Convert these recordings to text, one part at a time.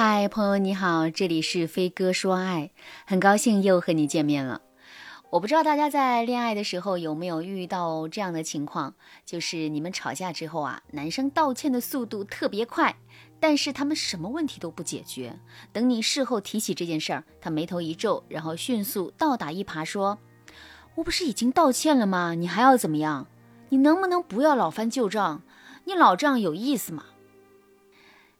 嗨，朋友你好，这里是飞哥说爱，很高兴又和你见面了。我不知道大家在恋爱的时候有没有遇到这样的情况，就是你们吵架之后啊，男生道歉的速度特别快，但是他们什么问题都不解决。等你事后提起这件事儿，他眉头一皱，然后迅速倒打一耙说：“我不是已经道歉了吗？你还要怎么样？你能不能不要老翻旧账？你老这样有意思吗？”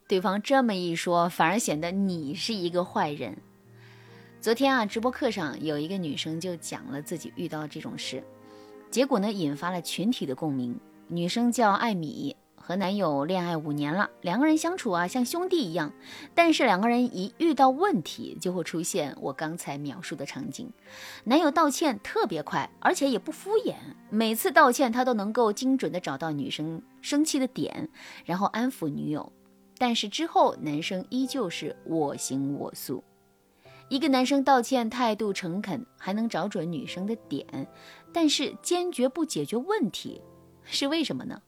对方这么一说，反而显得你是一个坏人。昨天啊，直播课上有一个女生就讲了自己遇到这种事，结果呢，引发了群体的共鸣。女生叫艾米，和男友恋爱五年了，两个人相处啊像兄弟一样。但是两个人一遇到问题，就会出现我刚才描述的场景。男友道歉特别快，而且也不敷衍，每次道歉他都能够精准的找到女生生气的点，然后安抚女友。但是之后，男生依旧是我行我素。一个男生道歉态度诚恳，还能找准女生的点，但是坚决不解决问题，是为什么呢？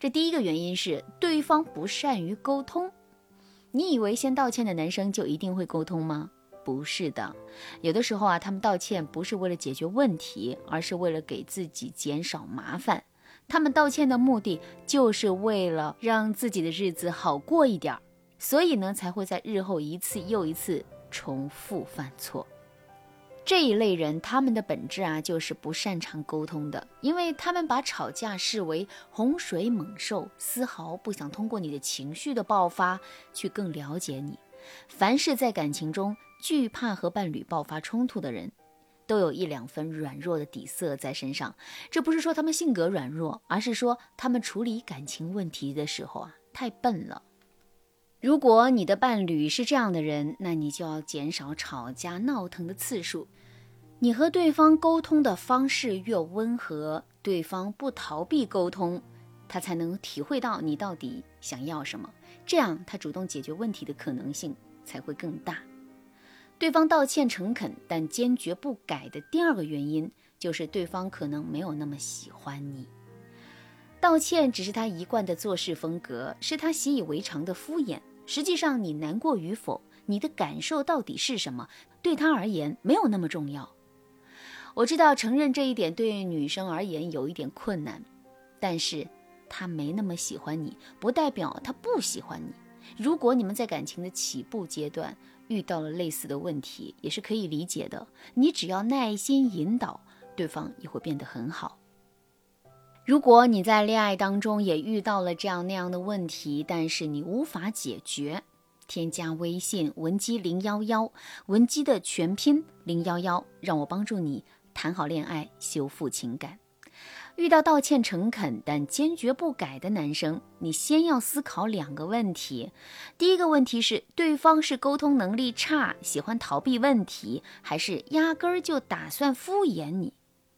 这第一个原因是对方不善于沟通。你以为先道歉的男生就一定会沟通吗？不是的，有的时候啊，他们道歉不是为了解决问题，而是为了给自己减少麻烦。他们道歉的目的就是为了让自己的日子好过一点儿，所以呢才会在日后一次又一次重复犯错。这一类人，他们的本质啊就是不擅长沟通的，因为他们把吵架视为洪水猛兽，丝毫不想通过你的情绪的爆发去更了解你。凡是在感情中惧怕和伴侣爆发冲突的人。都有一两分软弱的底色在身上，这不是说他们性格软弱，而是说他们处理感情问题的时候啊太笨了。如果你的伴侣是这样的人，那你就要减少吵架闹腾的次数。你和对方沟通的方式越温和，对方不逃避沟通，他才能体会到你到底想要什么，这样他主动解决问题的可能性才会更大。对方道歉诚恳，但坚决不改的第二个原因，就是对方可能没有那么喜欢你。道歉只是他一贯的做事风格，是他习以为常的敷衍。实际上，你难过与否，你的感受到底是什么，对他而言没有那么重要。我知道承认这一点对女生而言有一点困难，但是他没那么喜欢你，不代表他不喜欢你。如果你们在感情的起步阶段遇到了类似的问题，也是可以理解的。你只要耐心引导，对方也会变得很好。如果你在恋爱当中也遇到了这样那样的问题，但是你无法解决，添加微信文姬零幺幺，文姬的全拼零幺幺，让我帮助你谈好恋爱，修复情感。遇到道歉诚恳但坚决不改的男生，你先要思考两个问题。第一个问题是，对方是沟通能力差，喜欢逃避问题，还是压根儿就打算敷衍你？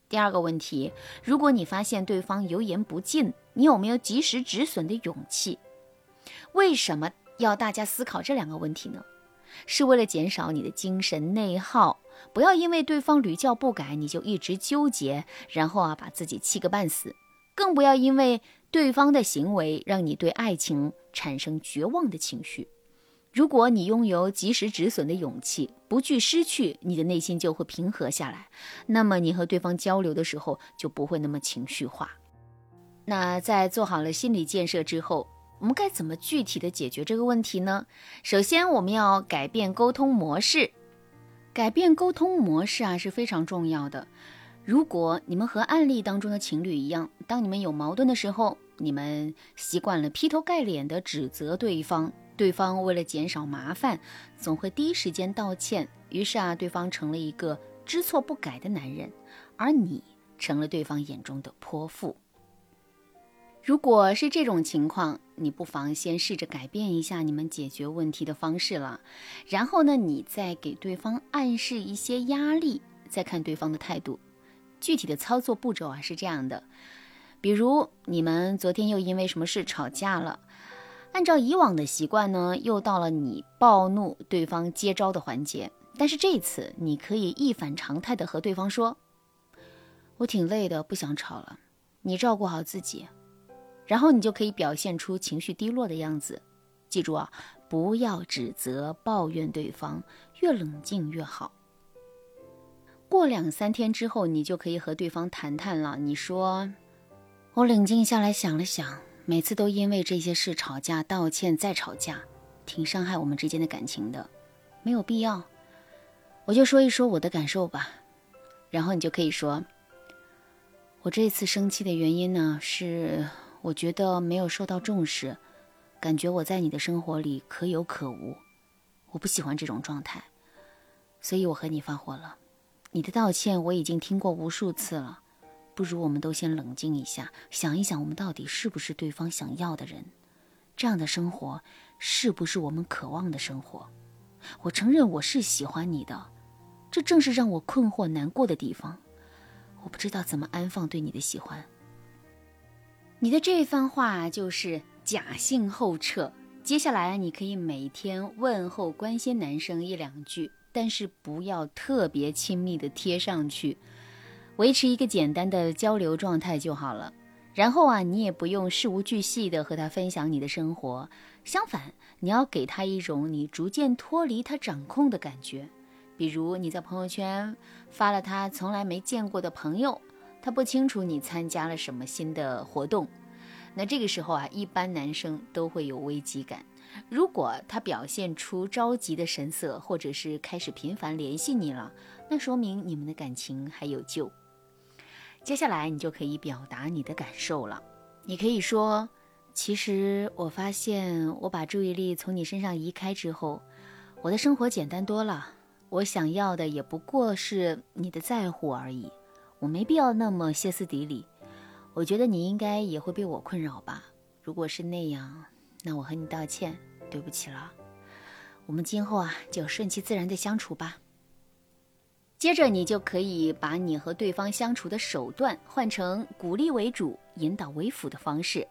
第二个问题，如果你发现对方油盐不进，你有没有及时止损的勇气？为什么要大家思考这两个问题呢？是为了减少你的精神内耗。不要因为对方屡教不改，你就一直纠结，然后啊把自己气个半死。更不要因为对方的行为让你对爱情产生绝望的情绪。如果你拥有及时止损的勇气，不惧失去，你的内心就会平和下来。那么你和对方交流的时候就不会那么情绪化。那在做好了心理建设之后，我们该怎么具体的解决这个问题呢？首先，我们要改变沟通模式。改变沟通模式啊是非常重要的。如果你们和案例当中的情侣一样，当你们有矛盾的时候，你们习惯了劈头盖脸的指责对方，对方为了减少麻烦，总会第一时间道歉。于是啊，对方成了一个知错不改的男人，而你成了对方眼中的泼妇。如果是这种情况，你不妨先试着改变一下你们解决问题的方式了，然后呢，你再给对方暗示一些压力，再看对方的态度。具体的操作步骤啊是这样的：比如你们昨天又因为什么事吵架了，按照以往的习惯呢，又到了你暴怒对方接招的环节，但是这次你可以一反常态的和对方说：“我挺累的，不想吵了，你照顾好自己。”然后你就可以表现出情绪低落的样子，记住啊，不要指责、抱怨对方，越冷静越好。过两三天之后，你就可以和对方谈谈了。你说，我冷静下来想了想，每次都因为这些事吵架、道歉再吵架，挺伤害我们之间的感情的，没有必要。我就说一说我的感受吧，然后你就可以说，我这次生气的原因呢，是我觉得没有受到重视，感觉我在你的生活里可有可无，我不喜欢这种状态，所以我和你发火了。你的道歉我已经听过无数次了，不如我们都先冷静一下，想一想我们到底是不是对方想要的人，这样的生活是不是我们渴望的生活？我承认我是喜欢你的，这正是让我困惑难过的地方。我不知道怎么安放对你的喜欢。你的这番话就是假性后撤。接下来你可以每天问候关心男生一两句。但是不要特别亲密的贴上去，维持一个简单的交流状态就好了。然后啊，你也不用事无巨细的和他分享你的生活，相反，你要给他一种你逐渐脱离他掌控的感觉。比如你在朋友圈发了他从来没见过的朋友，他不清楚你参加了什么新的活动，那这个时候啊，一般男生都会有危机感。如果他表现出着急的神色，或者是开始频繁联系你了，那说明你们的感情还有救。接下来你就可以表达你的感受了。你可以说：“其实我发现，我把注意力从你身上移开之后，我的生活简单多了。我想要的也不过是你的在乎而已。我没必要那么歇斯底里。我觉得你应该也会被我困扰吧？如果是那样。”那我和你道歉，对不起了。我们今后啊，就顺其自然的相处吧。接着，你就可以把你和对方相处的手段换成鼓励为主、引导为辅的方式。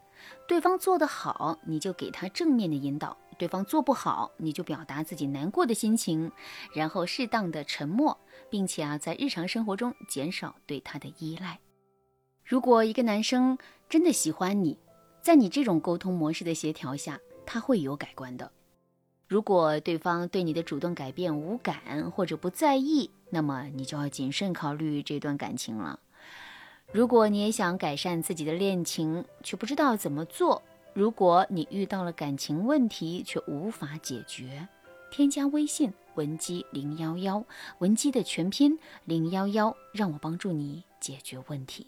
对方做得好，你就给他正面的引导；对方做不好，你就表达自己难过的心情，然后适当的沉默，并且啊，在日常生活中减少对他的依赖。如果一个男生真的喜欢你，在你这种沟通模式的协调下，他会有改观的。如果对方对你的主动改变无感或者不在意，那么你就要谨慎考虑这段感情了。如果你也想改善自己的恋情，却不知道怎么做；如果你遇到了感情问题却无法解决，添加微信文姬零幺幺，文姬的全拼零幺幺，让我帮助你解决问题。